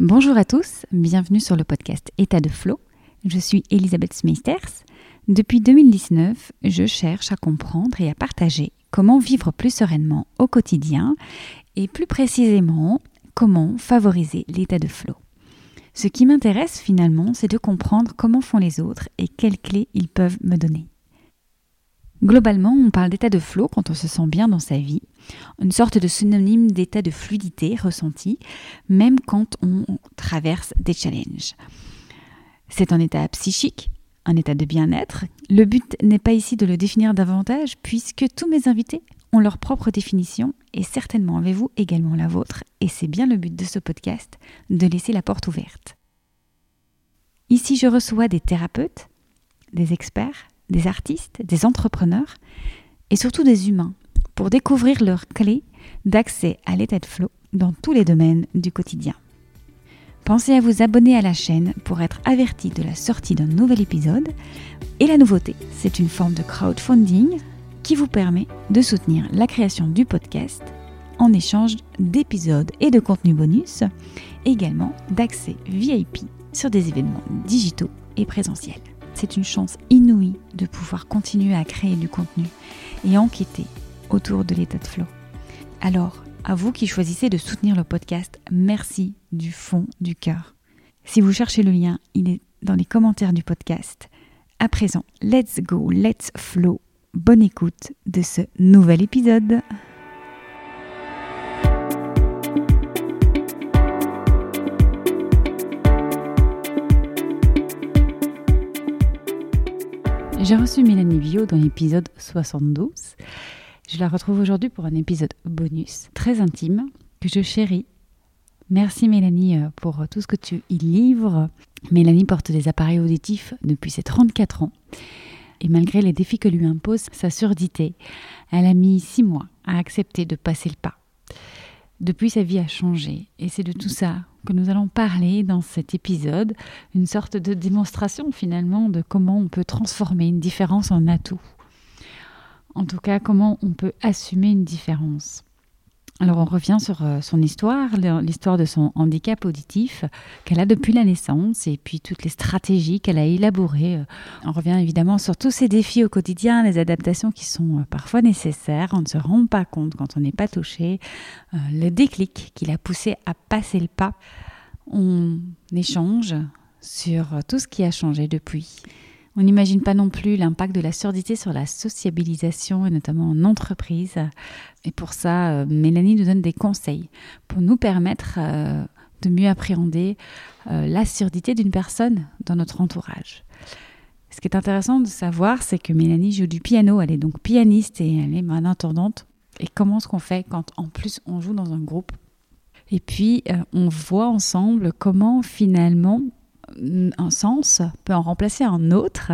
Bonjour à tous, bienvenue sur le podcast État de Flow. Je suis Elisabeth Smeisters. Depuis 2019, je cherche à comprendre et à partager comment vivre plus sereinement au quotidien et plus précisément comment favoriser l'état de flow. Ce qui m'intéresse finalement, c'est de comprendre comment font les autres et quelles clés ils peuvent me donner. Globalement, on parle d'état de flow quand on se sent bien dans sa vie, une sorte de synonyme d'état de fluidité ressenti, même quand on traverse des challenges. C'est un état psychique, un état de bien-être. Le but n'est pas ici de le définir davantage, puisque tous mes invités ont leur propre définition, et certainement avez-vous également la vôtre, et c'est bien le but de ce podcast, de laisser la porte ouverte. Ici, je reçois des thérapeutes, des experts, des artistes, des entrepreneurs et surtout des humains pour découvrir leurs clés d'accès à l'état de flow dans tous les domaines du quotidien. Pensez à vous abonner à la chaîne pour être averti de la sortie d'un nouvel épisode. Et la nouveauté, c'est une forme de crowdfunding qui vous permet de soutenir la création du podcast en échange d'épisodes et de contenus bonus, également d'accès VIP sur des événements digitaux et présentiels c'est une chance inouïe de pouvoir continuer à créer du contenu et enquêter autour de l'état de flow. Alors, à vous qui choisissez de soutenir le podcast, merci du fond du cœur. Si vous cherchez le lien, il est dans les commentaires du podcast. À présent, let's go, let's flow. Bonne écoute de ce nouvel épisode. J'ai reçu Mélanie Vio dans l'épisode 72. Je la retrouve aujourd'hui pour un épisode bonus très intime que je chéris. Merci Mélanie euh, pour tout ce que tu y livres. Mélanie porte des appareils auditifs depuis ses 34 ans. Et malgré les défis que lui impose sa surdité, elle a mis six mois à accepter de passer le pas. Depuis, sa vie a changé. Et c'est de tout ça que nous allons parler dans cet épisode, une sorte de démonstration finalement de comment on peut transformer une différence en atout. En tout cas, comment on peut assumer une différence. Alors on revient sur euh, son histoire, l'histoire de son handicap auditif qu'elle a depuis la naissance et puis toutes les stratégies qu'elle a élaborées. Euh, on revient évidemment sur tous ces défis au quotidien, les adaptations qui sont euh, parfois nécessaires, on ne se rend pas compte quand on n'est pas touché, le déclic qui l'a poussé à passer le pas. On échange sur tout ce qui a changé depuis. On n'imagine pas non plus l'impact de la surdité sur la sociabilisation et notamment en entreprise. Et pour ça, euh, Mélanie nous donne des conseils pour nous permettre euh, de mieux appréhender euh, la surdité d'une personne dans notre entourage. Ce qui est intéressant de savoir, c'est que Mélanie joue du piano, elle est donc pianiste et elle est main intendante. Et comment est-ce qu'on fait quand en plus on joue dans un groupe? Et puis on voit ensemble comment finalement un sens peut en remplacer un autre,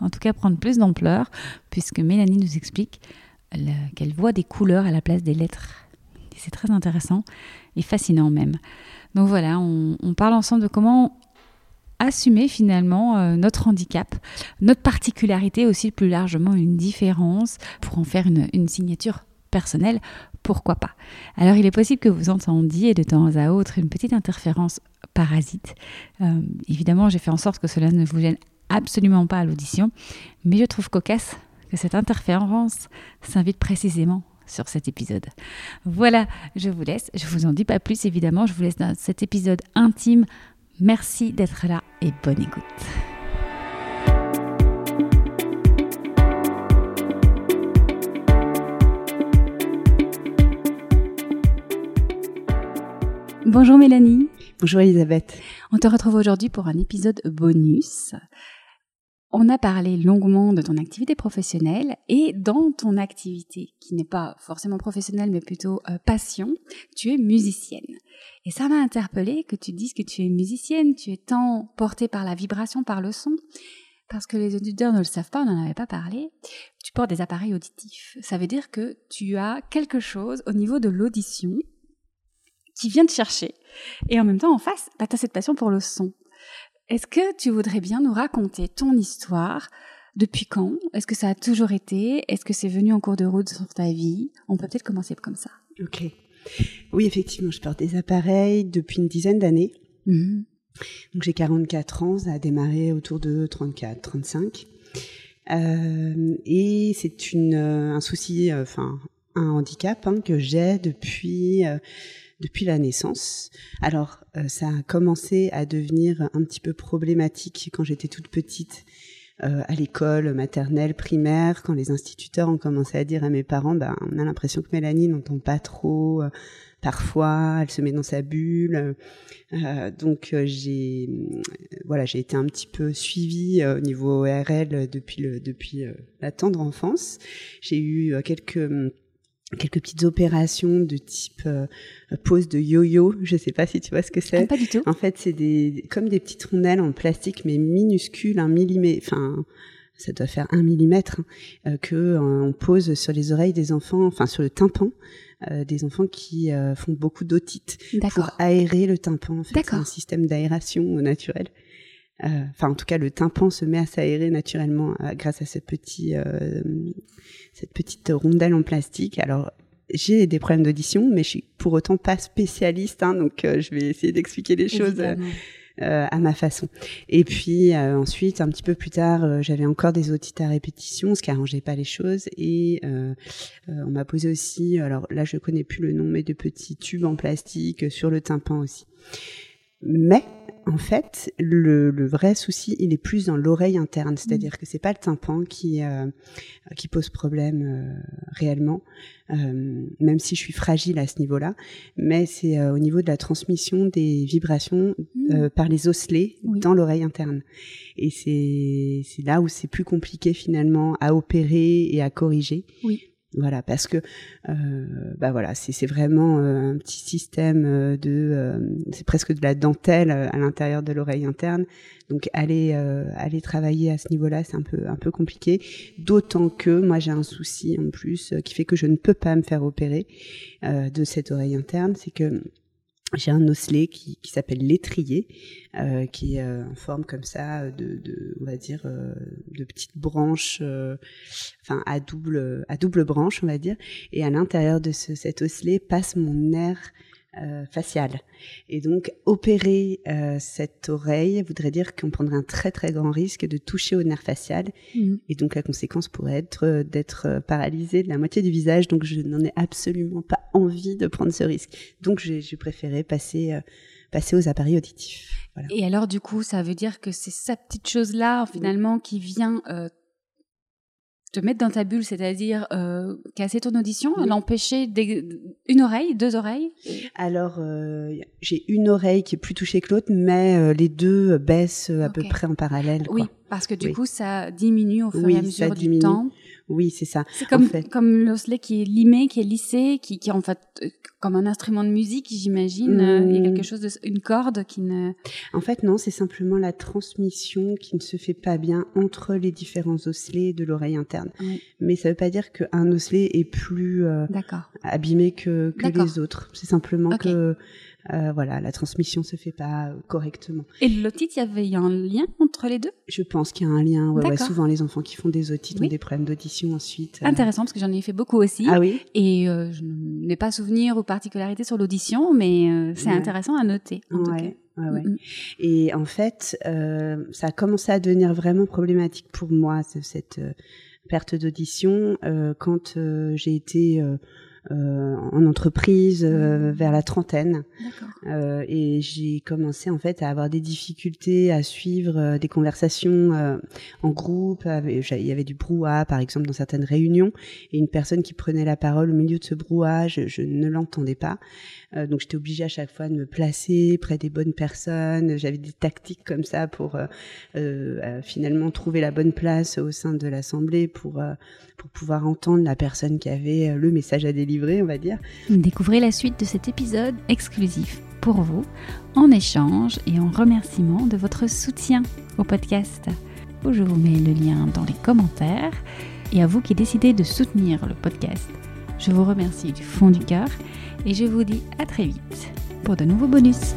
en tout cas prendre plus d'ampleur, puisque Mélanie nous explique qu'elle voit des couleurs à la place des lettres. C'est très intéressant et fascinant même. Donc voilà, on, parle ensemble de comment assumer finalement euh, notre handicap, notre particularité aussi plus largement une différence pour en faire une signature personnelle pourquoi pas Alors il est possible que vous entendiez de temps à autre une petite interférence parasite. Euh, évidemment, j'ai fait en sorte que cela ne vous gêne absolument pas à l'audition, mais je trouve cocasse que cette interférence s'invite précisément sur cet épisode. Voilà, je vous laisse. Je vous en dis pas plus, évidemment. Je vous laisse dans cet épisode intime. Merci d'être là et bonne écoute. Bonjour Mélanie. Bonjour Elisabeth. On te retrouve aujourd'hui pour un épisode bonus. On a parlé longuement de ton activité professionnelle et dans ton activité, qui n'est pas forcément professionnelle mais plutôt euh, passion, tu es musicienne. Et ça m'a interpellée que tu dises que tu es musicienne, tu es tant portée par la vibration, par le son, parce que les auditeurs ne le savent pas, on n'en avait pas parlé, tu portes des appareils auditifs. Ça veut dire que tu as quelque chose au niveau de l'audition qui vient te chercher. Et en même temps, en face, bah, tu as cette passion pour le son. Est-ce que tu voudrais bien nous raconter ton histoire? Depuis quand? Est-ce que ça a toujours été? Est-ce que c'est venu en cours de route sur ta vie? On peut peut-être commencer comme ça. Ok. Oui, effectivement, je porte des appareils depuis une dizaine d'années. Mhm. Donc j'ai 44 ans, ça a démarré autour de 34, 35. Euh, et c'est une un souci, enfin un handicap hein, que j'ai depuis depuis la naissance. Alors, ça a commencé à devenir un petit peu problématique quand j'étais toute petite euh, à l'école maternelle, primaire, quand les instituteurs ont commencé à dire à mes parents, ben, on a l'impression que Mélanie n'entend pas trop. Euh, parfois, elle se met dans sa bulle. Euh, donc j'ai voilà, j'ai été un petit peu suivie au niveau ORL depuis la tendre enfance. J'ai eu quelques quelques petites opérations de type euh, pose de yo-yo. Je sais pas si tu vois ce que c'est. Ah, pas du tout. En fait, c'est des comme des petites rondelles en plastique mais minuscules, un millimètre. Enfin, ça doit faire un millimètre hein, euh, que euh, on pose sur les oreilles des enfants, enfin sur le tympan. des enfants qui font beaucoup d'otite pour aérer le tympan. En fait, c'est un système d'aération naturel. Enfin, en tout cas, le tympan se met à s'aérer naturellement grâce à ce petit cette petite rondelle en plastique. Alors, j'ai des problèmes d'audition, mais je suis pour autant pas spécialiste, hein, donc euh, je vais essayer d'expliquer les choses euh, à ma façon. Et puis euh, ensuite, un petit peu plus tard, j'avais encore des otites à répétition, ce qui arrangeait pas les choses. Et on m'a posé aussi, alors là je connais plus le nom, mais de petits tubes en plastique sur le tympan aussi. Mais en fait, le, le, vrai souci, il est plus dans l'oreille interne, c'est-à-dire que c'est pas le tympan qui euh, qui pose problème euh, réellement, euh, même si je suis fragile à ce niveau-là, mais c'est au niveau de la transmission des vibrations mmh. par les osselets dans l'oreille interne. Et c'est c'est là où c'est plus compliqué finalement à opérer et à corriger. Oui. Voilà, parce que euh, bah voilà, c'est vraiment euh, un petit système euh, de, euh, c'est presque de la dentelle à l'intérieur de l'oreille interne. Donc aller aller travailler à ce niveau-là, c'est un peu un peu compliqué. D'autant que moi j'ai un souci en plus qui fait que je ne peux pas me faire opérer de cette oreille interne, c'est que j'ai un osselet qui, qui s'appelle l'étrier, euh, qui est euh, en forme comme ça de, de on va dire, euh, de petites branches, euh, enfin à double à double branche, on va dire. Et à l'intérieur de ce, cet osselet passe mon nerf euh, faciale. Et donc, opérer euh, cette oreille voudrait dire qu'on prendrait un très très grand risque de toucher au nerf facial. Mhm. Et donc, la conséquence pourrait être euh, d'être paralysé de la moitié du visage. Donc, je n'en ai absolument pas envie de prendre ce risque. Donc, j'ai préféré passer passer aux appareils auditifs. Voilà. Et alors, du coup, ça veut dire que c'est cette petite chose-là, finalement, qui vient te mettre dans ta bulle, c'est-à-dire euh, casser ton audition, l'empêcher une oreille, deux oreilles? Alors, euh, j'ai une oreille qui est plus touchée que l'autre, mais euh, les deux baissent à peu près en parallèle. Oui, parce que du coup, ça diminue au fur et à mesure du temps. Oui, c'est ça. C'est comme, comme l'osselet qui est limé, qui est lissé, qui, qui est en fait euh, comme un instrument de musique, j'imagine. Euh, il y a quelque hmm. chose de, une corde qui ne. En fait, non, c'est simplement la transmission qui ne se fait pas bien entre les différents osselets de l'oreille interne. Mais ça ne veut pas dire qu'un osselet est plus euh, abîmé que, que les autres. C'est simplement que euh, voilà, la transmission se fait pas correctement. Et l'otite, il y avait un lien entre les deux? Je pense qu'il y a un lien. Ouais, souvent, les enfants qui font des otites ont des problèmes d'audition ensuite. Euh. Intéressant, parce que j'en ai fait beaucoup aussi. Ah oui? Et euh, je n'ai pas souvenir ou particularité sur l'audition, mais c'est intéressant à noter. En tout cas. Ouais, Et en fait, ça a commencé à devenir vraiment problématique pour moi, cette perte d'audition, quand j'ai été euh, en entreprise euh, vers la trentaine. Euh, et j'ai commencé en fait à avoir des difficultés à suivre des conversations en groupe. Il y avait du brouhaha par exemple dans certaines réunions et une personne qui prenait la parole au milieu de ce brouhaha, je, je ne l'entendais pas. donc j'étais obligée à chaque fois de me placer près des bonnes personnes. J'avais des tactiques comme ça pour finalement trouver la bonne place au sein de l'assemblée pour pour pouvoir entendre la personne qui avait le message à délivrer Découvrez la suite de cet épisode exclusif pour vous, en échange et en remerciement de votre soutien au podcast. Je vous mets le lien dans les commentaires. Et à vous qui décidez de soutenir le podcast, je vous remercie du fond du cœur et je vous dis à très vite pour de nouveaux bonus.